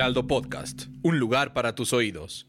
Podcast, un lugar para tus oídos.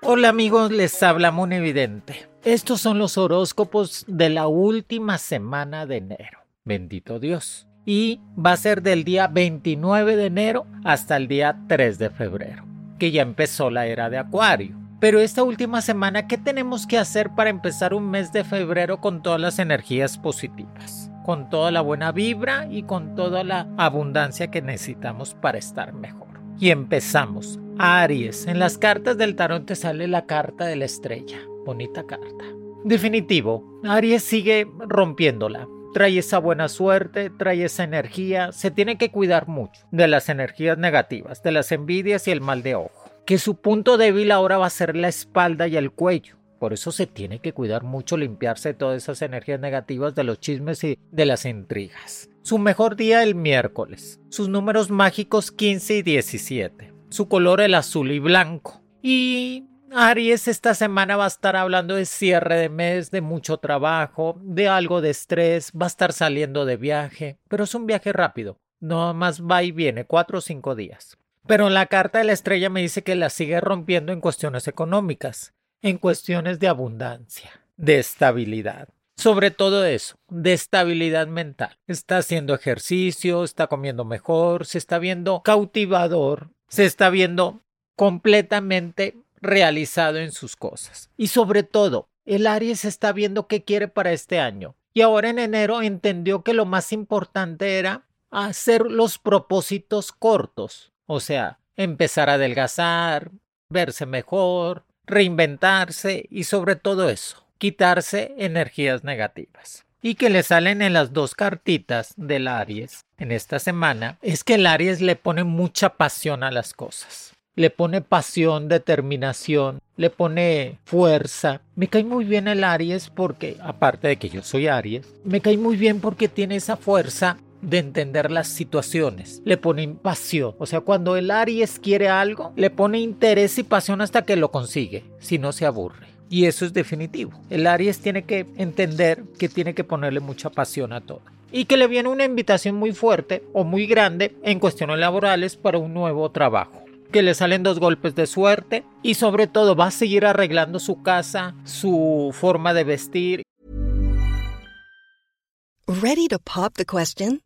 Hola amigos, les habla Mon Evidente. Estos son los horóscopos de la última semana de enero. Bendito Dios. Y va a ser del día 29 de enero hasta el día 3 de febrero, que ya empezó la era de Acuario. Pero esta última semana, ¿qué tenemos que hacer para empezar un mes de febrero con todas las energías positivas? Con toda la buena vibra y con toda la abundancia que necesitamos para estar mejor. Y empezamos. Aries, en las cartas del tarot te sale la carta de la estrella. Bonita carta. Definitivo, Aries sigue rompiéndola. Trae esa buena suerte, trae esa energía. Se tiene que cuidar mucho de las energías negativas, de las envidias y el mal de ojo que su punto débil ahora va a ser la espalda y el cuello. Por eso se tiene que cuidar mucho limpiarse todas esas energías negativas de los chismes y de las intrigas. Su mejor día el miércoles. Sus números mágicos 15 y 17. Su color el azul y blanco. Y Aries esta semana va a estar hablando de cierre de mes, de mucho trabajo, de algo de estrés, va a estar saliendo de viaje, pero es un viaje rápido. No más va y viene, cuatro o cinco días. Pero la carta de la estrella me dice que la sigue rompiendo en cuestiones económicas, en cuestiones de abundancia, de estabilidad. Sobre todo eso, de estabilidad mental. Está haciendo ejercicio, está comiendo mejor, se está viendo cautivador, se está viendo completamente realizado en sus cosas. Y sobre todo, el Aries está viendo qué quiere para este año. Y ahora en enero entendió que lo más importante era hacer los propósitos cortos, o sea, empezar a adelgazar, verse mejor, reinventarse y sobre todo eso, quitarse energías negativas. Y que le salen en las dos cartitas del Aries en esta semana es que el Aries le pone mucha pasión a las cosas. Le pone pasión, determinación, le pone fuerza. Me cae muy bien el Aries porque, aparte de que yo soy Aries, me cae muy bien porque tiene esa fuerza de entender las situaciones, le pone pasión. O sea, cuando el Aries quiere algo, le pone interés y pasión hasta que lo consigue, si no se aburre. Y eso es definitivo. El Aries tiene que entender que tiene que ponerle mucha pasión a todo. Y que le viene una invitación muy fuerte o muy grande en cuestiones laborales para un nuevo trabajo que le salen dos golpes de suerte y sobre todo va a seguir arreglando su casa, su forma de vestir. Ready to pop the question?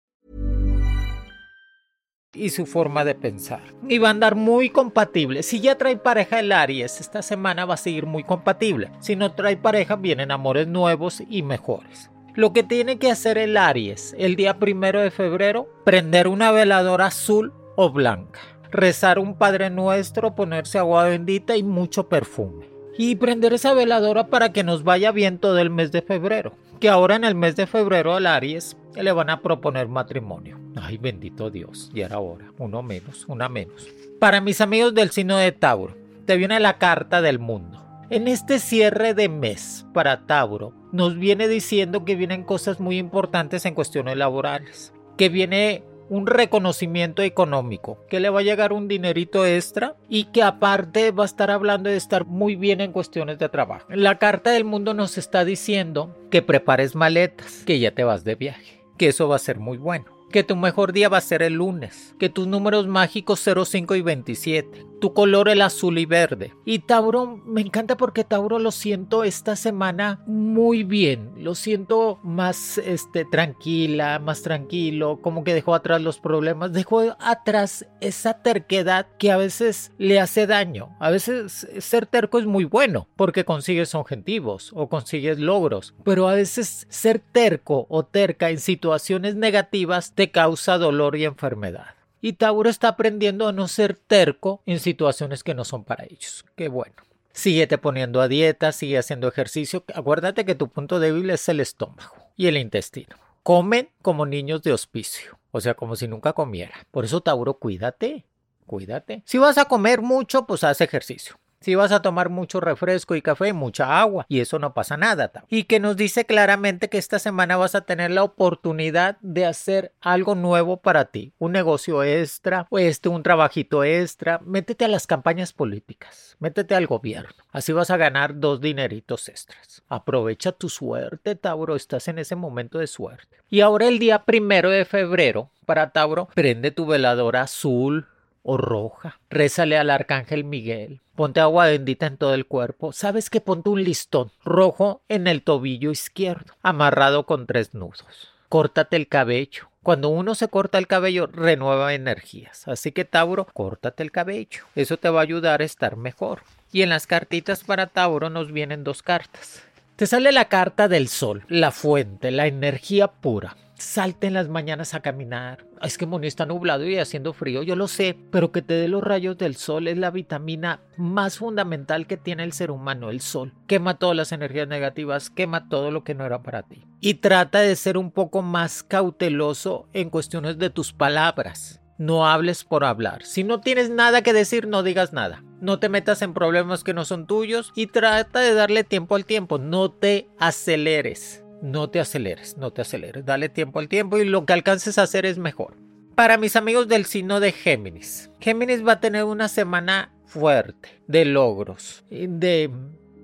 Y su forma de pensar. Y va a andar muy compatible. Si ya trae pareja el Aries, esta semana va a seguir muy compatible. Si no trae pareja, vienen amores nuevos y mejores. Lo que tiene que hacer el Aries el día primero de febrero, prender una veladora azul o blanca, rezar un Padre Nuestro, ponerse agua bendita y mucho perfume. Y prender esa veladora para que nos vaya bien todo el mes de febrero. Que ahora en el mes de febrero al Aries le van a proponer matrimonio. Ay, bendito Dios, ya era hora, uno menos, una menos. Para mis amigos del signo de Tauro, te viene la carta del mundo. En este cierre de mes para Tauro, nos viene diciendo que vienen cosas muy importantes en cuestiones laborales, que viene un reconocimiento económico, que le va a llegar un dinerito extra y que aparte va a estar hablando de estar muy bien en cuestiones de trabajo. La carta del mundo nos está diciendo que prepares maletas, que ya te vas de viaje, que eso va a ser muy bueno que tu mejor día va a ser el lunes, que tus números mágicos 05 y 27, tu color el azul y verde. Y Tauro, me encanta porque Tauro lo siento esta semana muy bien, lo siento más este tranquila, más tranquilo, como que dejó atrás los problemas, dejó atrás esa terquedad que a veces le hace daño. A veces ser terco es muy bueno porque consigues objetivos o consigues logros, pero a veces ser terco o terca en situaciones negativas causa dolor y enfermedad. Y Tauro está aprendiendo a no ser terco en situaciones que no son para ellos. Qué bueno. Síguete poniendo a dieta, sigue haciendo ejercicio. Acuérdate que tu punto débil es el estómago y el intestino. Comen como niños de hospicio. O sea, como si nunca comiera. Por eso, Tauro, cuídate, cuídate. Si vas a comer mucho, pues haz ejercicio. Si vas a tomar mucho refresco y café, mucha agua, y eso no pasa nada. Y que nos dice claramente que esta semana vas a tener la oportunidad de hacer algo nuevo para ti, un negocio extra, o este, un trabajito extra. Métete a las campañas políticas, métete al gobierno. Así vas a ganar dos dineritos extras. Aprovecha tu suerte, Tauro, estás en ese momento de suerte. Y ahora el día primero de febrero, para Tauro, prende tu veladora azul, o roja. Rézale al arcángel Miguel. Ponte agua bendita en todo el cuerpo. Sabes que ponte un listón rojo en el tobillo izquierdo, amarrado con tres nudos. Córtate el cabello. Cuando uno se corta el cabello, renueva energías. Así que Tauro, córtate el cabello. Eso te va a ayudar a estar mejor. Y en las cartitas para Tauro nos vienen dos cartas. Te sale la carta del sol, la fuente, la energía pura. Salte en las mañanas a caminar. Es que Moni está nublado y haciendo frío, yo lo sé, pero que te dé los rayos del sol es la vitamina más fundamental que tiene el ser humano, el sol. Quema todas las energías negativas, quema todo lo que no era para ti. Y trata de ser un poco más cauteloso en cuestiones de tus palabras. No hables por hablar. Si no tienes nada que decir, no digas nada. No te metas en problemas que no son tuyos y trata de darle tiempo al tiempo. No te aceleres no te aceleres, no te aceleres, dale tiempo al tiempo y lo que alcances a hacer es mejor. Para mis amigos del signo de Géminis, Géminis va a tener una semana fuerte de logros, de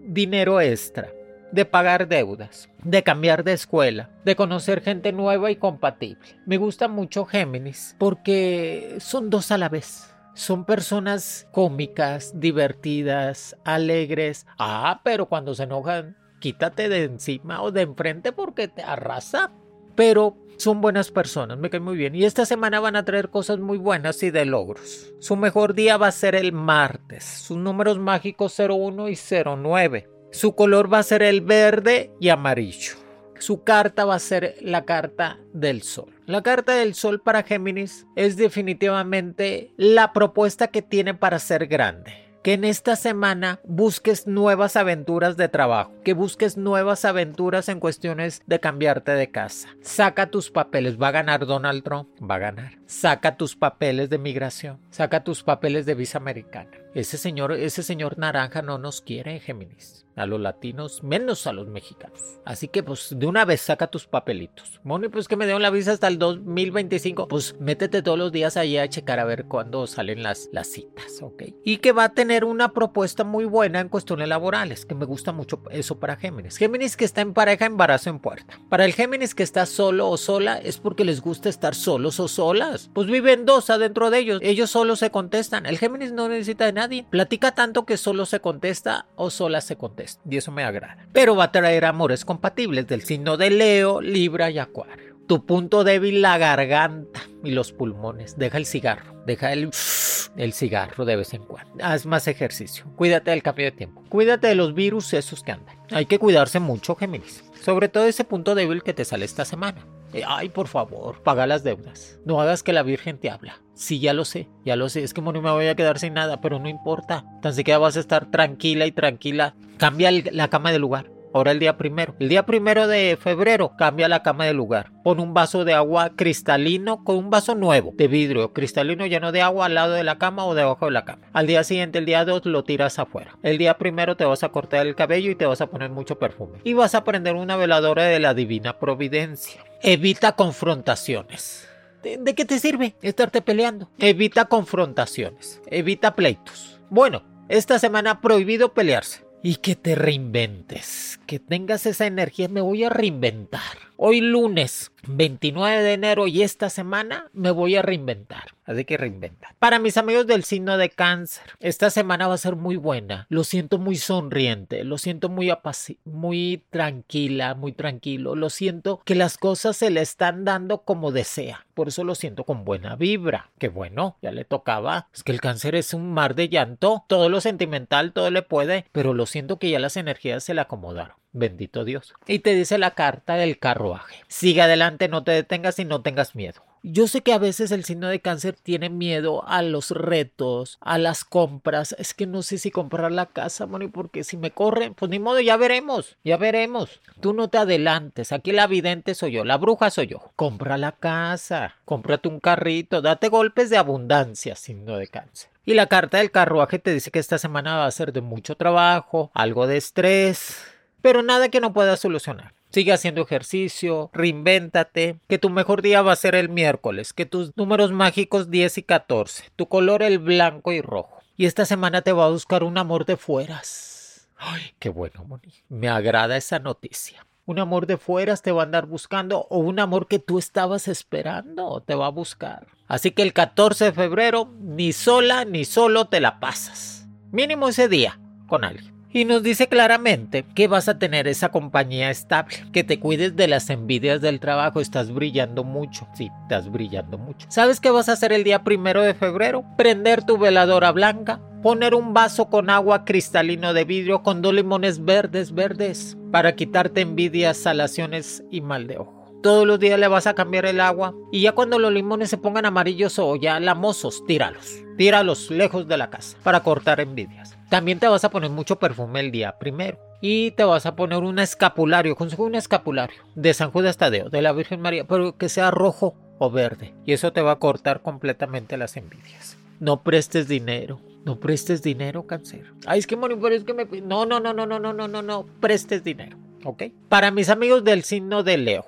dinero extra, de pagar deudas, de cambiar de escuela, de conocer gente nueva y compatible. Me gusta mucho Géminis porque son dos a la vez. Son personas cómicas, divertidas, alegres. Ah, pero cuando se enojan quítate de encima o de enfrente porque te arrasa. Pero son buenas personas, me caen muy bien. Y esta semana van a traer cosas muy buenas y de logros. Su mejor día va a ser el martes. Sus números mágicos 01 y 09. Su color va a ser el verde y amarillo. Su carta va a ser la carta del sol. La carta del sol para Géminis es definitivamente la propuesta que tiene para ser grande que en esta semana busques nuevas aventuras de trabajo, que busques nuevas aventuras en cuestiones de cambiarte de casa. Saca tus papeles, va a ganar Donald Trump, va a ganar. Saca tus papeles de migración, saca tus papeles de visa americana. Ese señor, ese señor naranja no nos quiere, Géminis a los latinos, menos a los mexicanos. Así que pues de una vez saca tus papelitos. Moni, pues que me dieron la visa hasta el 2025. Pues métete todos los días ahí a checar a ver cuándo salen las, las citas, ¿ok? Y que va a tener una propuesta muy buena en cuestiones laborales, que me gusta mucho eso para Géminis. Géminis que está en pareja, embarazo en puerta. Para el Géminis que está solo o sola es porque les gusta estar solos o solas. Pues viven dos adentro de ellos. Ellos solo se contestan. El Géminis no necesita nadie. Platica tanto que solo se contesta o sola se contesta y eso me agrada. Pero va a traer amores compatibles del signo de Leo, Libra y Acuario. Tu punto débil, la garganta y los pulmones. Deja el cigarro, deja el, el cigarro de vez en cuando. Haz más ejercicio. Cuídate del cambio de tiempo. Cuídate de los virus esos que andan. Hay que cuidarse mucho, Géminis. Sobre todo ese punto débil que te sale esta semana. Eh, ay, por favor, paga las deudas. No hagas que la Virgen te habla. Sí, ya lo sé, ya lo sé. Es que no me voy a quedar sin nada, pero no importa. Tan siquiera vas a estar tranquila y tranquila. Cambia la cama de lugar. Ahora el día primero. El día primero de febrero cambia la cama de lugar. Pon un vaso de agua cristalino con un vaso nuevo de vidrio cristalino lleno de agua al lado de la cama o debajo de la cama. Al día siguiente, el día 2, lo tiras afuera. El día primero te vas a cortar el cabello y te vas a poner mucho perfume. Y vas a prender una veladora de la divina providencia. Evita confrontaciones. ¿De, qué te sirve estarte peleando? Evita confrontaciones. Evita pleitos. Bueno, esta semana prohibido pelearse y que te reinventes, que tengas esa energía, me voy a reinventar. Hoy lunes 29 de enero y esta semana me voy a reinventar. Así que reinventa. Para mis amigos del signo de cáncer, esta semana va a ser muy buena. Lo siento muy sonriente, lo siento muy muy tranquila, muy tranquilo. Lo siento que las cosas se le están dando como desea. Por eso lo siento con buena vibra. Que bueno, ya le tocaba. Es que el cáncer es un mar de llanto. Todo lo sentimental, todo le puede. Pero lo siento que ya las energías se le acomodaron. Bendito Dios. Y te dice la carta del carruaje. Sigue adelante, no te detengas y no tengas miedo. Yo sé que a veces el signo de cáncer tiene miedo a los retos, a las compras. Es que no sé si comprar la casa, Moni, porque si me corren, pues ni modo, ya veremos, ya veremos. Tú no te adelantes. Aquí la vidente soy yo, la bruja soy yo. Compra la casa, cómprate un carrito, date golpes de abundancia, signo de cáncer. Y la carta del carruaje te dice que esta semana va a ser de mucho trabajo, algo de estrés, pero nada que no puedas solucionar. Sigue haciendo ejercicio, reinvéntate, que tu mejor día va a ser el miércoles, que tus números mágicos 10 y 14, tu color el blanco y rojo. Y esta semana te va a buscar un amor de fueras. Ay, qué bueno, Moni. Me agrada esa noticia. Un amor de fueras te va a andar buscando o un amor que tú estabas esperando te va a buscar. Así que el 14 de febrero ni sola ni solo te la pasas. Mínimo ese día con alguien. Y nos dice claramente que vas a tener esa compañía estable, que te cuides de las envidias del trabajo, estás brillando mucho, sí, estás brillando mucho. ¿Sabes qué vas a hacer el día primero de febrero? Prender tu veladora blanca, poner un vaso con agua cristalino de vidrio con dos limones verdes, verdes, para quitarte envidias, salaciones y mal de ojo. Todos los días le vas a cambiar el agua y ya cuando los limones se pongan amarillos o ya lamosos, tíralos. Tíralos lejos de la casa para cortar envidias. También te vas a poner mucho perfume el día primero. Y te vas a poner un escapulario, consejo un escapulario de San Judas Tadeo, de la Virgen María, pero que sea rojo o verde. Y eso te va a cortar completamente las envidias. No prestes dinero. No prestes dinero, cáncer. Ay, es que Moni, pero es que me. No, no, no, no, no, no, no, no, no. Prestes dinero. ¿Ok? Para mis amigos del signo de Leo.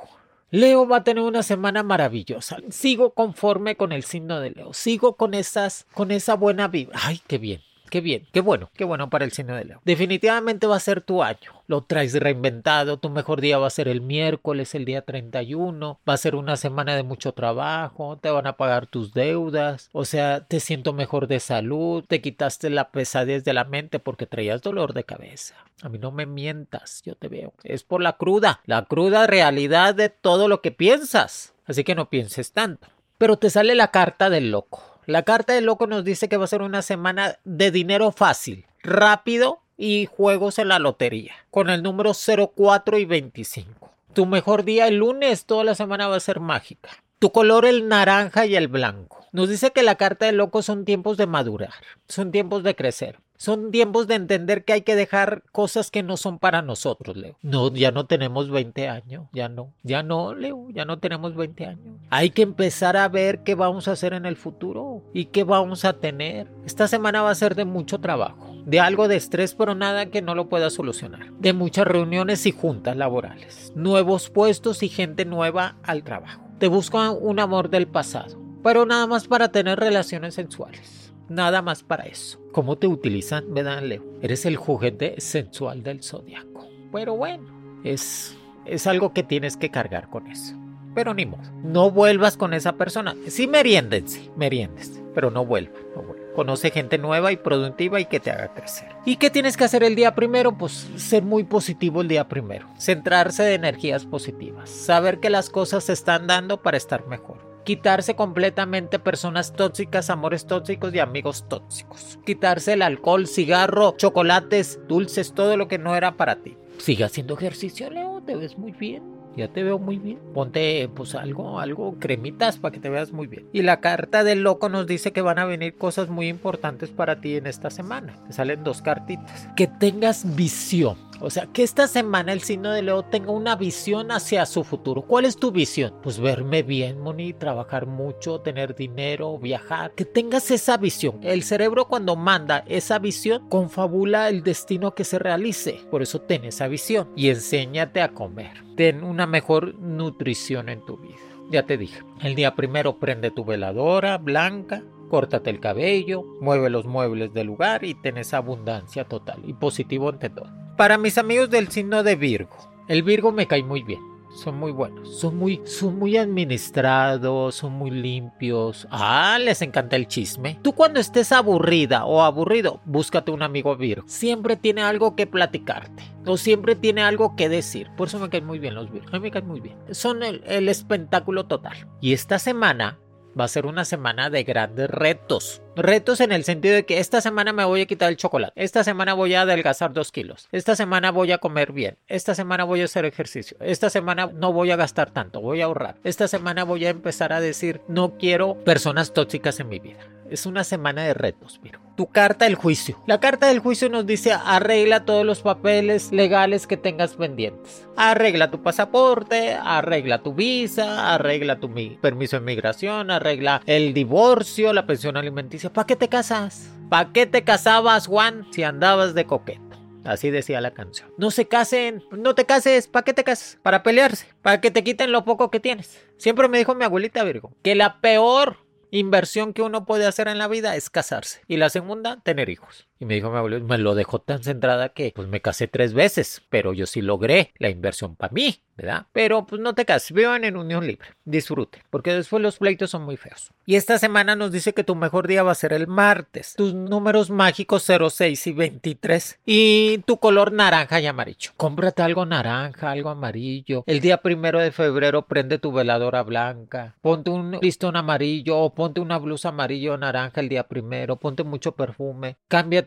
Leo va a tener una semana maravillosa. Sigo conforme con el signo de Leo. Sigo con esas, con esa buena vibra. Ay, qué bien. Qué bien, qué bueno, qué bueno para el signo de Leo. Definitivamente va a ser tu año. Lo traes reinventado. Tu mejor día va a ser el miércoles, el día 31. Va a ser una semana de mucho trabajo. Te van a pagar tus deudas. O sea, te siento mejor de salud. Te quitaste la pesadez de la mente porque traías dolor de cabeza. A mí no me mientas, yo te veo. Es por la cruda, la cruda realidad de todo lo que piensas. Así que no pienses tanto. Pero te sale la carta del loco. La carta del loco nos dice que va a ser una semana de dinero fácil, rápido y juegos en la lotería, con el número 04 y 25. Tu mejor día el lunes, toda la semana va a ser mágica. Tu color el naranja y el blanco. Nos dice que la carta del loco son tiempos de madurar, son tiempos de crecer. Son tiempos de entender que hay que dejar cosas que no son para nosotros, Leo. No, ya no tenemos 20 años, ya no, ya no, Leo, ya no tenemos 20 años. Hay que empezar a ver qué vamos a hacer en el futuro y qué vamos a tener. Esta semana va a ser de mucho trabajo, de algo de estrés, pero nada que no lo pueda solucionar. De muchas reuniones y juntas laborales, nuevos puestos y gente nueva al trabajo. Te buscan un amor del pasado, pero nada más para tener relaciones sensuales. Nada más para eso. ¿Cómo te utilizan, verdad, Leo? Eres el juguete sensual del zodiaco. Pero bueno, es, es algo que tienes que cargar con eso. Pero ni modo. No vuelvas con esa persona. Sí, meriéndense, meriéndense. Pero no vuelvan, no. Conoce gente nueva y productiva y que te haga crecer. ¿Y qué tienes que hacer el día primero? Pues ser muy positivo el día primero. Centrarse de energías positivas. Saber que las cosas se están dando para estar mejor quitarse completamente personas tóxicas, amores tóxicos y amigos tóxicos. Quitarse el alcohol, cigarro, chocolates, dulces, todo lo que no era para ti. Sigue haciendo ejercicio, Leo, te ves muy bien. Ya te veo muy bien. Ponte pues algo, algo cremitas para que te veas muy bien. Y la carta del loco nos dice que van a venir cosas muy importantes para ti en esta semana. Te salen dos cartitas. Que tengas visión o sea, que esta semana el signo de Leo tenga una visión hacia su futuro. ¿Cuál es tu visión? Pues verme bien, Moni, trabajar mucho, tener dinero, viajar. Que tengas esa visión. El cerebro cuando manda esa visión confabula el destino que se realice. Por eso ten esa visión y enséñate a comer. Ten una mejor nutrición en tu vida. Ya te dije, el día primero prende tu veladora blanca, córtate el cabello, mueve los muebles del lugar y tenés abundancia total y positivo ante todo. Para mis amigos del signo de Virgo, el Virgo me cae muy bien. Son muy buenos, son muy, son muy administrados, son muy limpios. Ah, les encanta el chisme. Tú cuando estés aburrida o aburrido, búscate un amigo Virgo. Siempre tiene algo que platicarte o siempre tiene algo que decir. Por eso me caen muy bien los Virgos. A mí me caen muy bien. Son el, el espectáculo total. Y esta semana va a ser una semana de grandes retos. Retos en el sentido de que esta semana me voy a quitar el chocolate, esta semana voy a adelgazar dos kilos, esta semana voy a comer bien, esta semana voy a hacer ejercicio, esta semana no voy a gastar tanto, voy a ahorrar, esta semana voy a empezar a decir no quiero personas tóxicas en mi vida. Es una semana de retos, Virgo. Tu carta del juicio. La carta del juicio nos dice arregla todos los papeles legales que tengas pendientes. Arregla tu pasaporte, arregla tu visa, arregla tu permiso de migración, arregla el divorcio, la pensión alimenticia. ¿Para qué te casas? ¿Para qué te casabas, Juan, si andabas de coqueto? Así decía la canción. No se casen, no te cases, ¿para qué te casas? Para pelearse, para que te quiten lo poco que tienes. Siempre me dijo mi abuelita Virgo que la peor inversión que uno puede hacer en la vida es casarse. Y la segunda, tener hijos. Y me dijo mi abuelo, me lo dejó tan centrada que pues me casé tres veces, pero yo sí logré la inversión para mí, ¿verdad? Pero pues no te cases, vivan en unión libre, disfrute, porque después los pleitos son muy feos. Y esta semana nos dice que tu mejor día va a ser el martes. Tus números mágicos 06 y 23 y tu color naranja y amarillo. Cómprate algo naranja, algo amarillo. El día primero de febrero prende tu veladora blanca. Ponte un listón amarillo o ponte una blusa amarillo o naranja el día primero. Ponte mucho perfume.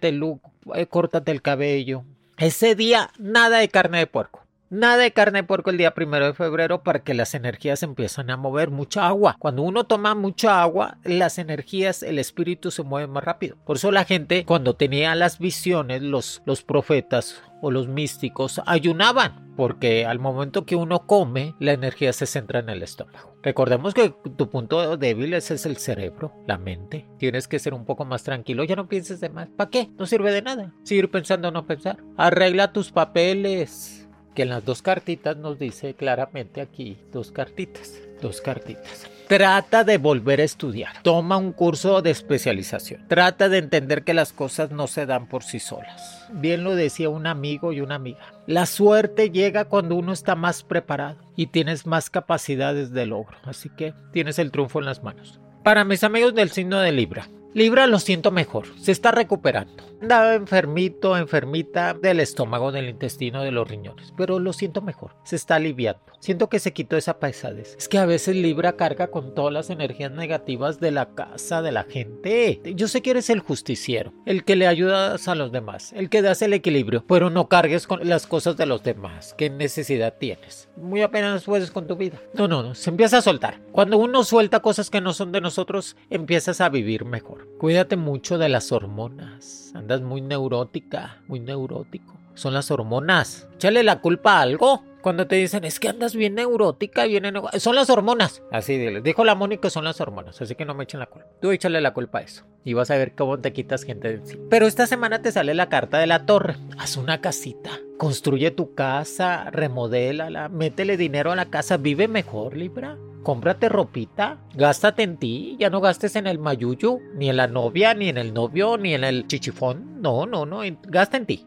Cámbiate look, eh, córtate el cabello. Ese día, nada de carne de puerco. Nada de carne de puerco el día primero de febrero para que las energías empiezan a mover mucha agua. Cuando uno toma mucha agua, las energías, el espíritu se mueve más rápido. Por eso la gente, cuando tenía las visiones, los, los profetas o los místicos ayunaban, porque al momento que uno come, la energía se centra en el estómago. Recordemos que tu punto débil ese es el cerebro, la mente. Tienes que ser un poco más tranquilo, ya no pienses de más. ¿Para qué? No sirve de nada. Seguir pensando o no pensar. Arregla tus papeles que en las dos cartitas nos dice claramente aquí, dos cartitas, dos cartitas. Trata de volver a estudiar. Toma un curso de especialización. Trata de entender que las cosas no se dan por sí solas. Bien lo decía un amigo y una amiga. La suerte llega cuando uno está más preparado y tienes más capacidades de logro. Así que tienes el triunfo en las manos. Para mis amigos del signo de Libra, Libra lo siento mejor, se está recuperando. Andaba enfermito, enfermita del estómago, del intestino, de los riñones, pero lo siento mejor, se está aliviando. Siento que se quitó esa pesadez. Es que a veces Libra carga con todas las energías negativas de la casa, de la gente. Yo sé que eres el justiciero, el que le ayudas a los demás, el que das el equilibrio, pero no cargues con las cosas de los demás. ¿Qué necesidad tienes? Muy apenas puedes con tu vida. No, no, no, se empieza a soltar. Cuando uno suelta cosas que no son de nosotros, empiezas a vivir mejor. Cuídate mucho de las hormonas. Andas muy neurótica, muy neurótico. Son las hormonas. Échale la culpa a algo. Cuando te dicen, es que andas bien neurótica, bien Son las hormonas. Así dijo la Mónica, son las hormonas. Así que no me echen la culpa. Tú échale la culpa a eso. Y vas a ver cómo te quitas gente de encima. Pero esta semana te sale la carta de la torre. Haz una casita. Construye tu casa, remodélala, métele dinero a la casa, vive mejor, Libra. Cómprate ropita, gástate en ti, ya no gastes en el mayuyu, ni en la novia, ni en el novio, ni en el chichifón. No, no, no, gasta en ti.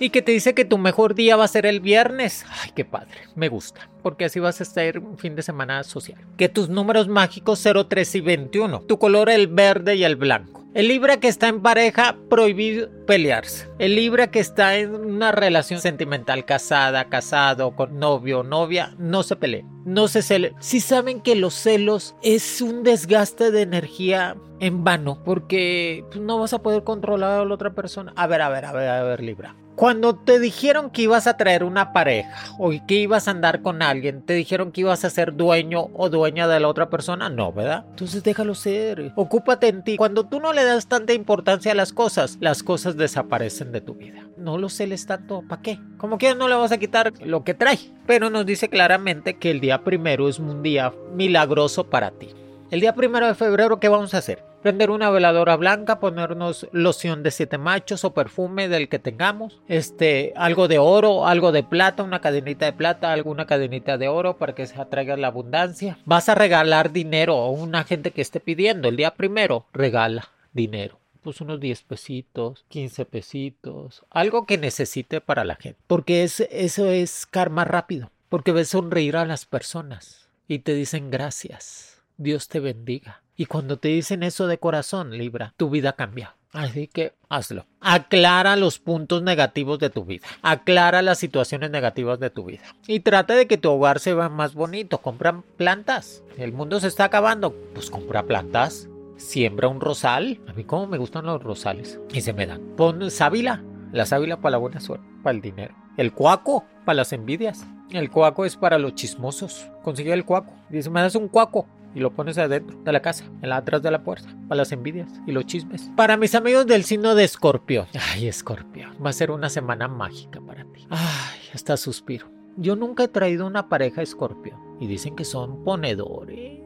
Y que te dice que tu mejor día va a ser el viernes. Ay, qué padre, me gusta, porque así vas a estar un fin de semana social. Que tus números mágicos 03 y 21, tu color el verde y el blanco. El Libra que está en pareja, prohibido pelearse. El Libra que está en una relación sentimental, casada, casado, con novio, novia, no se pelee. No se cele. Si saben que los celos es un desgaste de energía en vano, porque pues, no vas a poder controlar a la otra persona. A ver, a ver, a ver, a ver, Libra. Cuando te dijeron que ibas a traer una pareja o que ibas a andar con alguien, te dijeron que ibas a ser dueño o dueña de la otra persona, no, ¿verdad? Entonces déjalo ser, ocúpate en ti. Cuando tú no le das tanta importancia a las cosas, las cosas desaparecen de tu vida. No lo celes tanto, ¿para qué? Como que no le vas a quitar lo que trae, pero nos dice claramente que el día primero es un día milagroso para ti. El día primero de febrero, ¿qué vamos a hacer? Prender una veladora blanca, ponernos loción de siete machos o perfume del que tengamos, este, algo de oro, algo de plata, una cadenita de plata, alguna cadenita de oro para que se atraiga la abundancia. Vas a regalar dinero a una gente que esté pidiendo. El día primero, regala dinero pues unos 10 pesitos, 15 pesitos, algo que necesite para la gente. Porque es, eso es karma rápido, porque ves sonreír a las personas y te dicen gracias. Dios te bendiga. Y cuando te dicen eso de corazón, Libra, tu vida cambia. Así que hazlo. Aclara los puntos negativos de tu vida. Aclara las situaciones negativas de tu vida. Y trata de que tu hogar se vea más bonito. Compra plantas. El mundo se está acabando. Pues compra plantas. Siembra un rosal. A mí como me gustan los rosales. Y se me dan. Pon sábila. La sábila para la buena suerte. Para el dinero. El cuaco. Para las envidias. El cuaco es para los chismosos. Consigue el cuaco. Dice, me das un cuaco y lo pones adentro de la casa, en la atrás de la puerta, para las envidias y los chismes. Para mis amigos del signo de Escorpio. Ay, Escorpio, va a ser una semana mágica para ti. Ay, hasta suspiro. Yo nunca he traído una pareja Escorpio y dicen que son ponedores.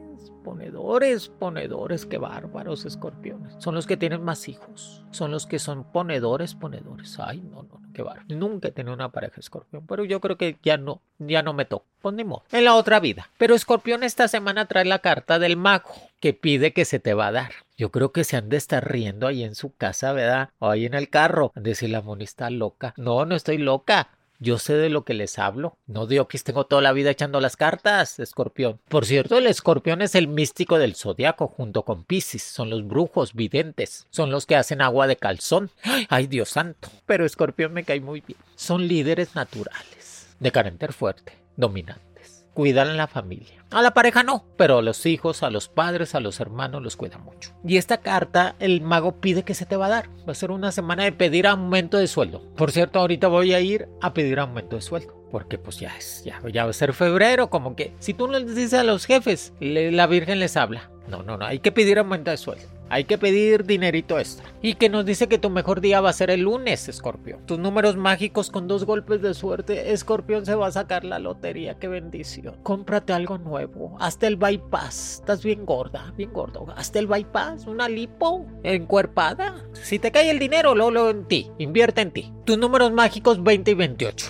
Ponedores, ponedores, qué bárbaros escorpiones. Son los que tienen más hijos. Son los que son ponedores, ponedores. Ay, no, no, qué bárbaro. Nunca he tenido una pareja escorpión, pero yo creo que ya no, ya no me toca. Ponemos en la otra vida. Pero escorpión esta semana trae la carta del mago que pide que se te va a dar. Yo creo que se han de estar riendo ahí en su casa, ¿verdad? O ahí en el carro. Decir la loca. No, no estoy loca. Yo sé de lo que les hablo. No digo que tengo toda la vida echando las cartas, escorpión. Por cierto, el escorpión es el místico del zodiaco junto con Piscis. Son los brujos videntes. Son los que hacen agua de calzón. Ay, Dios santo. Pero escorpión me cae muy bien. Son líderes naturales. De carácter fuerte. Dominante cuidan a la familia. A la pareja no, pero a los hijos, a los padres, a los hermanos los cuida mucho. Y esta carta el mago pide que se te va a dar. Va a ser una semana de pedir aumento de sueldo. Por cierto, ahorita voy a ir a pedir aumento de sueldo. Porque pues ya es, ya, ya va a ser febrero, como que si tú no les dices a los jefes, la Virgen les habla. No, no, no, hay que pedir aumento de sueldo. Hay que pedir dinerito extra. Y que nos dice que tu mejor día va a ser el lunes, Escorpión. Tus números mágicos con dos golpes de suerte, Escorpión se va a sacar la lotería. Qué bendición. Cómprate algo nuevo. Hasta el bypass. Estás bien gorda, bien gordo. Hasta el bypass, una lipo encuerpada. Si te cae el dinero, lo en ti. Invierte en ti. Tus números mágicos 20 y 28.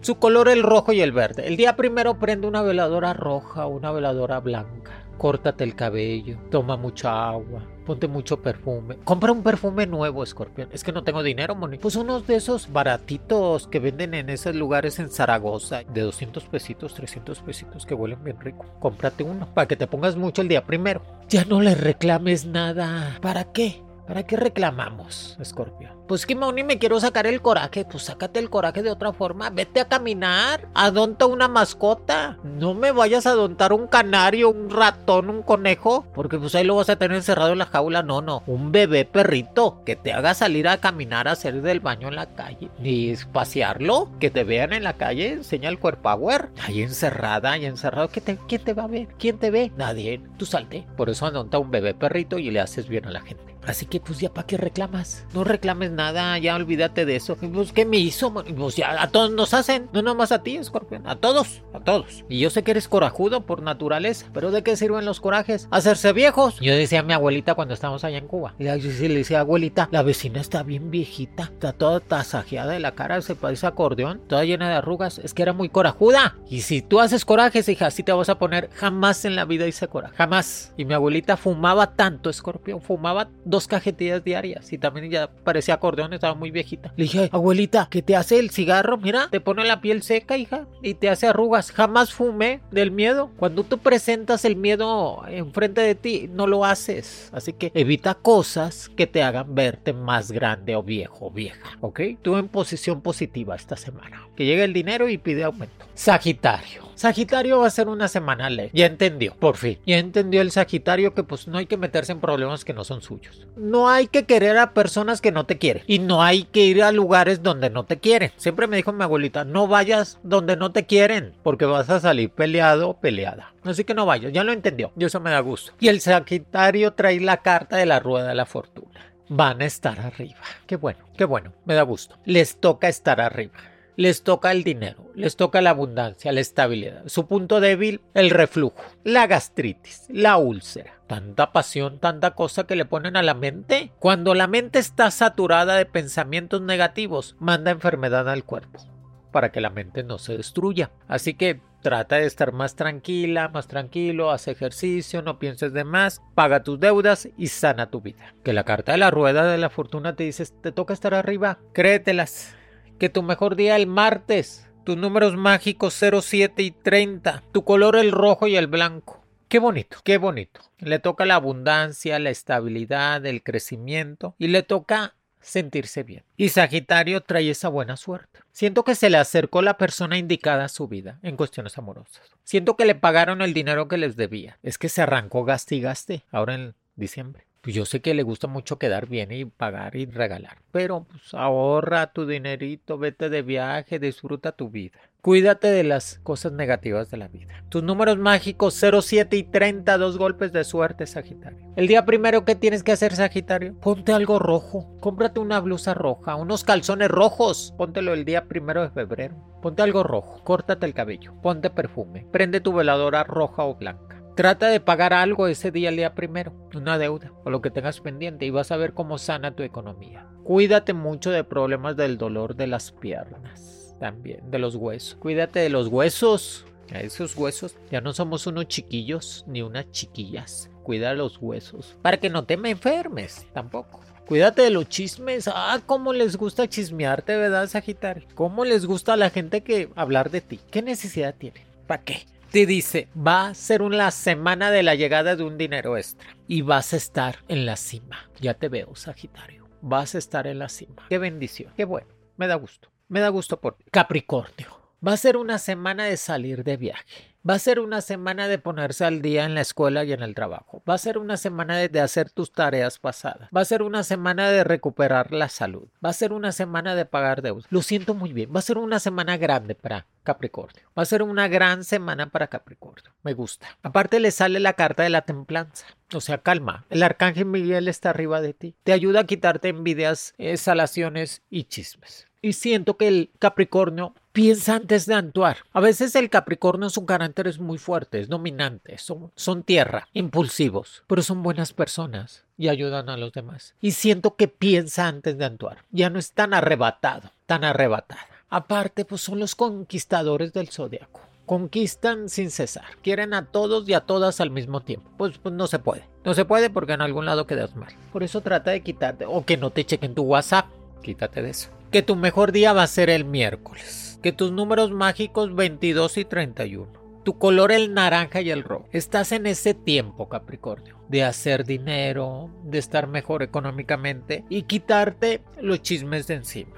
Su color el rojo y el verde. El día primero prende una veladora roja, una veladora blanca córtate el cabello, toma mucha agua, ponte mucho perfume. Compra un perfume nuevo, escorpión. Es que no tengo dinero, Moni. Pues unos de esos baratitos que venden en esos lugares en Zaragoza, de 200 pesitos, 300 pesitos, que huelen bien rico. Cómprate uno para que te pongas mucho el día primero. Ya no le reclames nada. ¿Para qué? ¿Para qué reclamamos, Escorpio? Pues que Moni me quiero sacar el coraje. Pues sácate el coraje de otra forma. Vete a caminar. Adonta una mascota. No me vayas a adontar un canario, un ratón, un conejo. Porque pues ahí lo vas a tener encerrado en la jaula. No, no. Un bebé perrito que te haga salir a caminar, a hacer del baño en la calle. Ni pasearlo. Que te vean en la calle. Enseña el cuerpo power. Ahí encerrada, ahí encerrado. te, ¿Quién te va a ver? ¿Quién te ve? Nadie. Tú salte. Por eso adonta un bebé perrito y le haces bien a la gente. Así que pues ya para qué reclamas. No reclames nada, ya olvídate de eso. Pues qué me hizo, pues ya a todos nos hacen, no nomás a ti, escorpión, a todos, a todos. Y yo sé que eres corajudo por naturaleza, pero ¿de qué sirven los corajes? Hacerse viejos. Yo decía a mi abuelita cuando estábamos allá en Cuba. Y le decía, abuelita, la vecina está bien viejita, está toda tasajeada de la cara, se parece acordeón, toda llena de arrugas, es que era muy corajuda. Y si tú haces corajes, hija, así te vas a poner, jamás en la vida hice coraje, jamás. Y mi abuelita fumaba tanto, escorpión, fumaba dos cajetillas diarias y también ya parecía acordeón, estaba muy viejita. Le dije, abuelita, ¿qué te hace el cigarro? Mira, te pone la piel seca, hija, y te hace arrugas. Jamás fumé del miedo. Cuando tú presentas el miedo enfrente de ti, no lo haces. Así que evita cosas que te hagan verte más grande o viejo o vieja, ¿ok? Tú en posición positiva esta semana. Que llegue el dinero y pide aumento. Sagitario. Sagitario va a ser una semana ley. Ya entendió, por fin. Ya entendió el Sagitario que pues no hay que meterse en problemas que no son suyos. No hay que querer a personas que no te quieren. Y no hay que ir a lugares donde no te quieren. Siempre me dijo mi abuelita, no vayas donde no te quieren, porque vas a salir peleado peleada. Así que no vayas, ya lo entendió. Y eso me da gusto. Y el Sagitario trae la carta de la rueda de la fortuna. Van a estar arriba. Qué bueno, qué bueno, me da gusto. Les toca estar arriba les toca el dinero, les toca la abundancia, la estabilidad. Su punto débil, el reflujo, la gastritis, la úlcera. Tanta pasión, tanta cosa que le ponen a la mente. Cuando la mente está saturada de pensamientos negativos, manda enfermedad al cuerpo para que la mente no se destruya. Así que trata de estar más tranquila, más tranquilo, haz ejercicio, no pienses de más, paga tus deudas y sana tu vida. Que la carta de la rueda de la fortuna te dice, te toca estar arriba, créetelas que tu mejor día el martes. Tus números mágicos 0, 7 y 30. Tu color el rojo y el blanco. Qué bonito, qué bonito. Le toca la abundancia, la estabilidad, el crecimiento y le toca sentirse bien. Y Sagitario trae esa buena suerte. Siento que se le acercó la persona indicada a su vida en cuestiones amorosas. Siento que le pagaron el dinero que les debía. Es que se arrancó gaste y gaste ahora en diciembre. Pues yo sé que le gusta mucho quedar bien y pagar y regalar, pero pues ahorra tu dinerito, vete de viaje, disfruta tu vida. Cuídate de las cosas negativas de la vida. Tus números mágicos 0, 7 y 30, dos golpes de suerte, Sagitario. El día primero que tienes que hacer, Sagitario, ponte algo rojo. Cómprate una blusa roja, unos calzones rojos. Póntelo el día primero de febrero. Ponte algo rojo, córtate el cabello, ponte perfume, prende tu veladora roja o blanca. Trata de pagar algo ese día el día primero, una deuda o lo que tengas pendiente y vas a ver cómo sana tu economía. Cuídate mucho de problemas del dolor de las piernas, también de los huesos. Cuídate de los huesos. Esos huesos ya no somos unos chiquillos ni unas chiquillas. Cuida los huesos para que no te me enfermes tampoco. Cuídate de los chismes. Ah, cómo les gusta chismearte, ¿verdad, Sagitario? ¿Cómo les gusta a la gente que hablar de ti? ¿Qué necesidad tiene? ¿Para qué? Te dice, va a ser una semana de la llegada de un dinero extra y vas a estar en la cima. Ya te veo, Sagitario. Vas a estar en la cima. Qué bendición. Qué bueno. Me da gusto. Me da gusto por Capricornio. Va a ser una semana de salir de viaje. Va a ser una semana de ponerse al día en la escuela y en el trabajo. Va a ser una semana de, hacer tus tareas pasadas. Va a ser una semana de recuperar la salud. Va a ser una semana de pagar deudas. Lo siento muy bien. Va a ser una semana grande para Capricornio. Va a ser una gran semana para Capricornio. Me gusta. Aparte le sale la carta de la templanza. O sea, calma. El arcángel Miguel está arriba de ti. Te ayuda a quitarte envidias, exhalaciones y chismes y siento que el Capricornio piensa antes de actuar. A veces el Capricornio su carácter es muy fuerte, es dominante, son, son tierra, impulsivos, pero son buenas personas y ayudan a los demás. Y siento que piensa antes de actuar. Ya no es tan arrebatado, tan arrebatada. Aparte, pues son los conquistadores del zodiaco. Conquistan sin cesar. Quieren a todos y a todas al mismo tiempo. Pues, pues no se puede. No se puede porque en algún lado quedas mal. Por eso trata de quitarte o que no te chequen tu WhatsApp. Quítate de eso que tu mejor día va a ser el miércoles, que tus números mágicos 22 y 31, tu color el naranja y el rojo. Estás en ese tiempo, Capricornio, de hacer dinero, de estar mejor económicamente y quitarte los chismes de encima.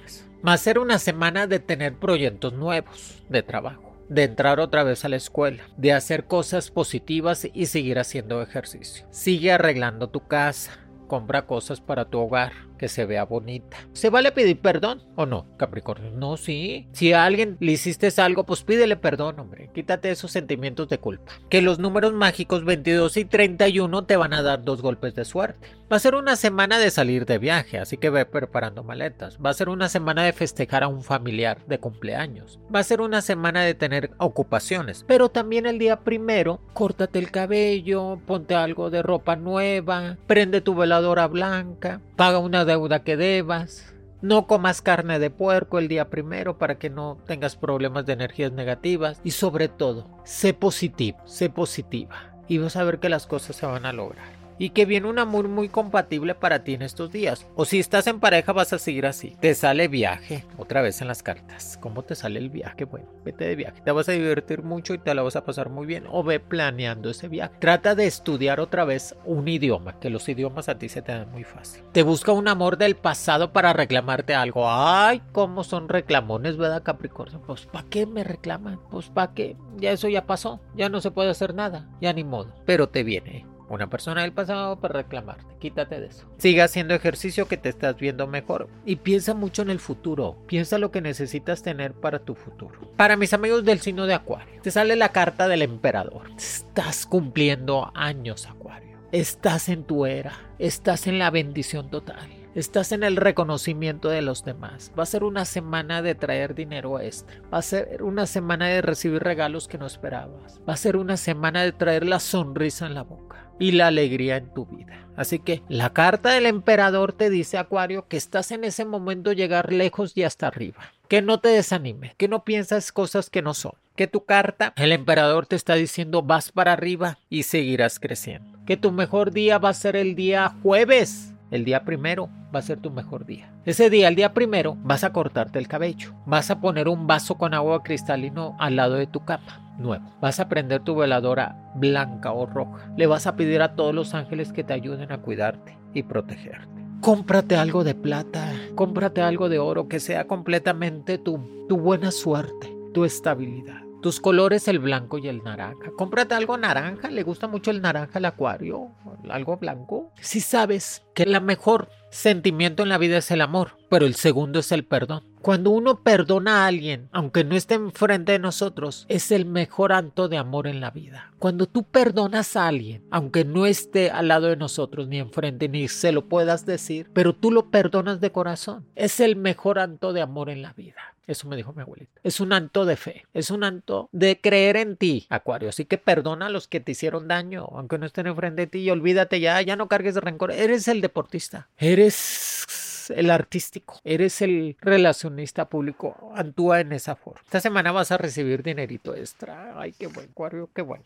Va a ser una semana de tener proyectos nuevos de trabajo de entrar otra vez a la escuela, de hacer cosas positivas y seguir haciendo ejercicio. Sigue arreglando tu casa, compra cosas para tu hogar, que se vea bonita. ¿Se vale pedir perdón o no, Capricornio? No, sí. Si a alguien le hiciste algo, pues pídele perdón, hombre. Quítate esos sentimientos de culpa. Que los números mágicos 22 y 31 te van a dar dos golpes de suerte. Va a ser una semana de salir de viaje, así que ve preparando maletas. Va a ser una semana de festejar a un familiar de cumpleaños. Va a ser una semana de tener ocupaciones. Pero también el día primero, córtate el cabello, ponte algo de ropa nueva, prende tu veladora blanca, paga una deuda que debas. No comas carne de puerco el día primero para que no tengas problemas de energías negativas. Y sobre todo, sé positivo, sé positiva. Y vas a ver que las cosas se van a lograr. Y que viene un amor muy compatible para ti en estos días. O si estás en pareja vas a seguir así. Te sale viaje, otra vez en las cartas. ¿Cómo te sale el viaje? Bueno, vete de viaje. Te vas a divertir mucho y te la vas a pasar muy bien. O ve planeando ese viaje. Trata de estudiar otra vez un idioma, que los idiomas a ti se te dan muy fácil. Te busca un amor del pasado para reclamarte algo. Ay, cómo son reclamones, ¿verdad, Capricornio? Pues, ¿para qué me reclaman? Pues, ¿para qué? Ya eso ya pasó. Ya no se puede hacer nada. Ya ni modo. Pero te viene una persona del pasado para reclamarte. Quítate de eso. Sigue haciendo ejercicio que te estás viendo mejor. Y piensa mucho en el futuro. Piensa lo que necesitas tener para tu futuro. Para mis amigos del signo de Acuario, te sale la carta del emperador. Estás cumpliendo años, Acuario. Estás en tu era. Estás en la bendición total. Estás en el reconocimiento de los demás. Va a ser una semana de traer dinero extra. Va a ser una semana de recibir regalos que no esperabas. Va a ser una semana de traer la sonrisa en la boca y la alegría en tu vida. Así que la carta del emperador te dice, Acuario, que estás en ese momento llegar lejos y hasta arriba. Que no te desanime, que no piensas cosas que no son. Que tu carta, el emperador te está diciendo vas para arriba y seguirás creciendo. Que tu mejor día va a ser el día jueves el día primero va a ser tu mejor día. Ese día, el día primero, vas a cortarte el cabello. Vas a poner un vaso con agua cristalino al lado de tu cama. Nuevo. Vas a prender tu veladora blanca o roja. Le vas a pedir a todos los ángeles que te ayuden a cuidarte y protegerte. Cómprate algo de plata, cómprate algo de oro que sea completamente tu, tu buena suerte, tu estabilidad. Tus colores, el blanco y el naranja. Cómprate algo naranja. ¿Le gusta mucho el naranja al acuario? ¿Algo blanco? Si sabes que el mejor sentimiento en la vida es el amor, pero el segundo es el perdón. Cuando uno perdona a alguien, aunque no esté enfrente de nosotros, es el mejor acto de amor en la vida. Cuando tú perdonas a alguien, aunque no esté al lado de nosotros, ni enfrente, ni se lo puedas decir, pero tú lo perdonas de corazón, es el mejor acto de amor en la vida. Eso me dijo mi abuelita. Es un acto de fe, es un acto de creer en ti, Acuario. Así que perdona a los que te hicieron daño, aunque no estén enfrente de ti y olvídate ya, ya no cargues de rencor. Eres el deportista, eres el artístico, eres el relacionista público. Actúa en esa forma. Esta semana vas a recibir dinerito extra. Ay, qué buen, Acuario, qué bueno.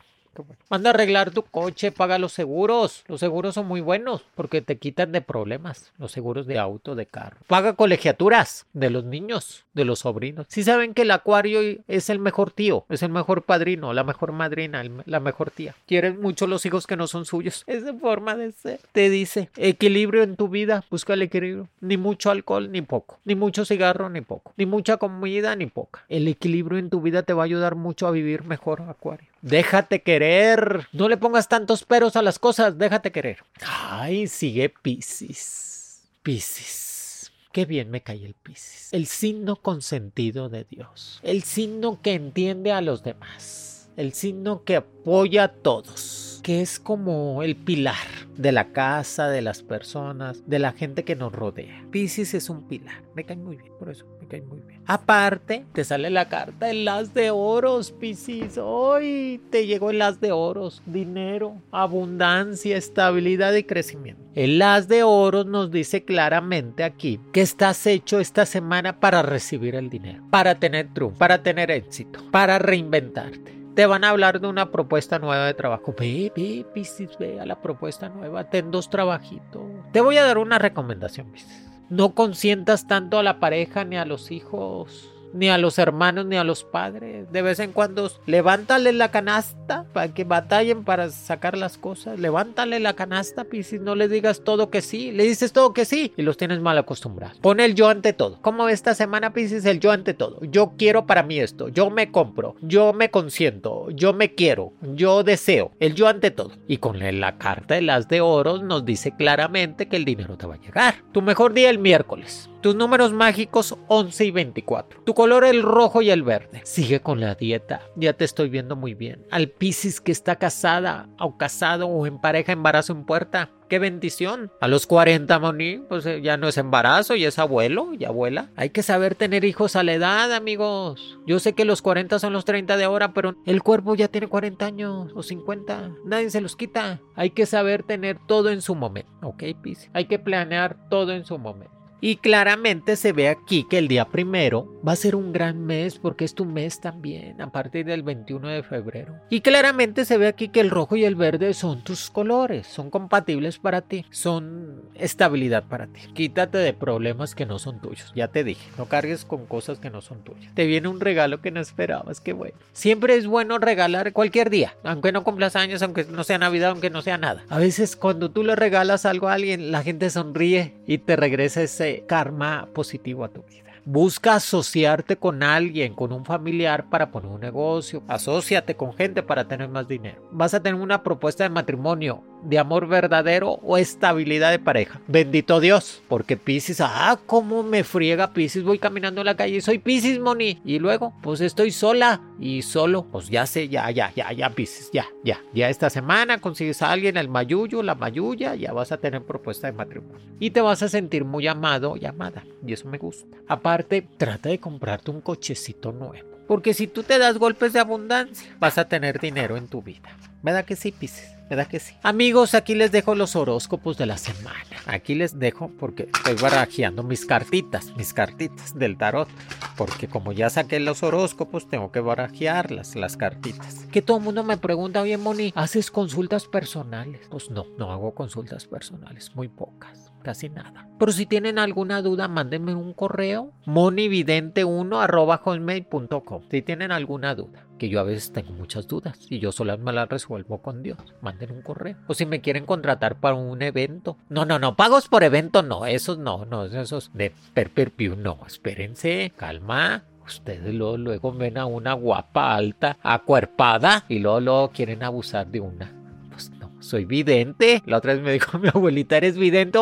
Manda a arreglar tu coche, paga los seguros. Los seguros son muy buenos porque te quitan de problemas. Los seguros de auto, de carro. Paga colegiaturas de los niños, de los sobrinos. Si saben que el acuario es el mejor tío, es el mejor padrino, la mejor madrina, la mejor tía. Quieren mucho los hijos que no son suyos. Es de forma de ser. Te dice, equilibrio en tu vida, busca el equilibrio. Ni mucho alcohol, ni poco. Ni mucho cigarro, ni poco. Ni mucha comida, ni poca. El equilibrio en tu vida te va a ayudar mucho a vivir mejor, acuario. Déjate querer. No le pongas tantos peros a las cosas. Déjate querer. Ay, sigue Piscis. Piscis. Qué bien me cae el Piscis. El signo consentido de Dios. El signo que entiende a los demás. El signo que apoya a todos que es como el pilar de la casa, de las personas, de la gente que nos rodea. Piscis es un pilar. Me cae muy bien, por eso me cae muy bien. Aparte, te sale la carta el las de oros, Piscis. Hoy te llegó el las de oros. Dinero, abundancia, estabilidad y crecimiento. El as de oros nos dice claramente aquí que estás hecho esta semana para recibir el dinero, para tener triunfo, para tener éxito, para reinventarte te van a hablar de una propuesta nueva de trabajo. Ve, ve, Piscis, ve a la propuesta nueva. Ten dos trabajitos. Te voy a dar una recomendación, Piscis. No consientas tanto a la pareja ni a los hijos ni a los hermanos, ni a los padres. De vez en cuando, levántale la canasta para que batallen para sacar las cosas. Levántale la canasta, Piscis. No le digas todo que sí. Le dices todo que sí y los tienes mal acostumbrados. Pon el yo ante todo. Como esta semana, Piscis, el yo ante todo. Yo quiero para mí esto. Yo me compro. Yo me consiento. Yo me quiero. Yo deseo. El yo ante todo. Y con la carta de las de oros nos dice claramente que el dinero te va a llegar. Tu mejor día el miércoles. Tus números mágicos 11 y 24. Tu color el rojo y el verde. Sigue con la dieta. Ya te estoy viendo muy bien. Al Piscis que está casada o casado o en pareja embarazo en puerta. ¡Qué bendición! A los 40, Moni, pues eh, ya no es embarazo, y es abuelo y abuela. Hay que saber tener hijos a la edad, amigos. Yo sé que los 40 son los 30 de ahora, pero el cuerpo ya tiene 40 años o 50. Nadie se los quita. Hay que saber tener todo en su momento, ¿ok, Piscis? Hay que planear todo en su momento. Y claramente se ve aquí que el día primero va a ser un gran mes porque es tu mes también, a partir del 21 de febrero. Y claramente se ve aquí que el rojo y el verde son tus colores, son compatibles para ti, son estabilidad para ti. Quítate de problemas que no son tuyos, ya te dije, no cargues con cosas que no son tuyas. Te viene un regalo que no esperabas, qué bueno. Siempre es bueno regalar cualquier día, aunque no cumplas años, aunque no sea Navidad, aunque no sea nada. A veces cuando tú le regalas algo a alguien, la gente sonríe y te regresa ese karma positivo a tu vida. Busca asociarte con alguien, con un familiar para poner un negocio. Asociate con gente para tener más dinero. Vas a tener una propuesta de matrimonio de amor verdadero o estabilidad de pareja. Bendito Dios, porque Pisces, ah, cómo me friega Pisces, voy caminando en la calle, soy Pisces, Moni, y luego, pues estoy sola y solo, pues ya sé, ya, ya, ya, ya, Pisces, ya, ya, ya esta semana consigues a alguien, el mayuyo, la mayuya, ya vas a tener propuesta de matrimonio y te vas a sentir muy amado y amada, y eso me gusta. Aparte, trata de comprarte un cochecito nuevo. Porque si tú te das golpes de abundancia, vas a tener dinero en tu vida. ¿Verdad que sí, Pisces? ¿Verdad que sí? Amigos, aquí les dejo los horóscopos de la semana. Aquí les dejo porque estoy barajeando mis cartitas, mis cartitas del tarot. Porque como ya saqué los horóscopos, tengo que barajearlas, las cartitas. Que todo el mundo me pregunta, oye, Moni, ¿haces consultas personales? Pues no, no hago consultas personales, muy pocas casi nada. Pero si tienen alguna duda, mándenme un correo monividente1 si tienen alguna duda, que yo a veces tengo muchas dudas y yo solo me las resuelvo con Dios. Manden un correo. O si me quieren contratar para un evento. No, no, no, pagos por evento no, esos no, no, esos de per, per no, espérense, calma. Ustedes luego, luego ven a una guapa, alta, acuerpada y luego, luego quieren abusar de una. Pues no, soy vidente. La otra vez me dijo mi abuelita, ¿eres vidente?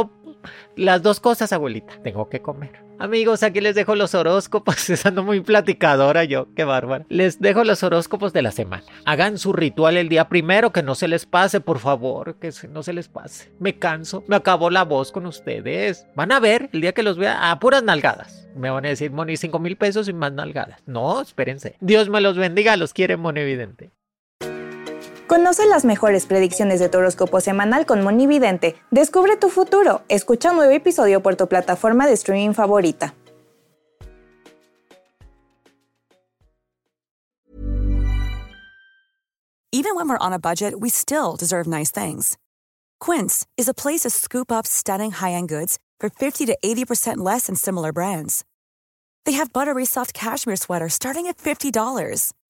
Las dos cosas, abuelita. Tengo que comer. Amigos, aquí les dejo los horóscopos. Estando muy platicadora yo, qué bárbara. Les dejo los horóscopos de la semana. Hagan su ritual el día primero, que no se les pase, por favor, que no se les pase. Me canso, me acabó la voz con ustedes. Van a ver el día que los vea a puras nalgadas. Me van a decir, Moni, cinco mil pesos y más nalgadas. No, espérense. Dios me los bendiga, los quiere, Moni Evidente. Conoce las mejores predicciones de tu horóscopo semanal con Monividente. Descubre tu futuro. Escucha un nuevo episodio por tu plataforma de streaming favorita. Even when we're on a budget, we still deserve nice things. Quince is a place to scoop up stunning high-end goods for 50 to 80% less than similar brands. They have buttery soft cashmere sweaters starting at $50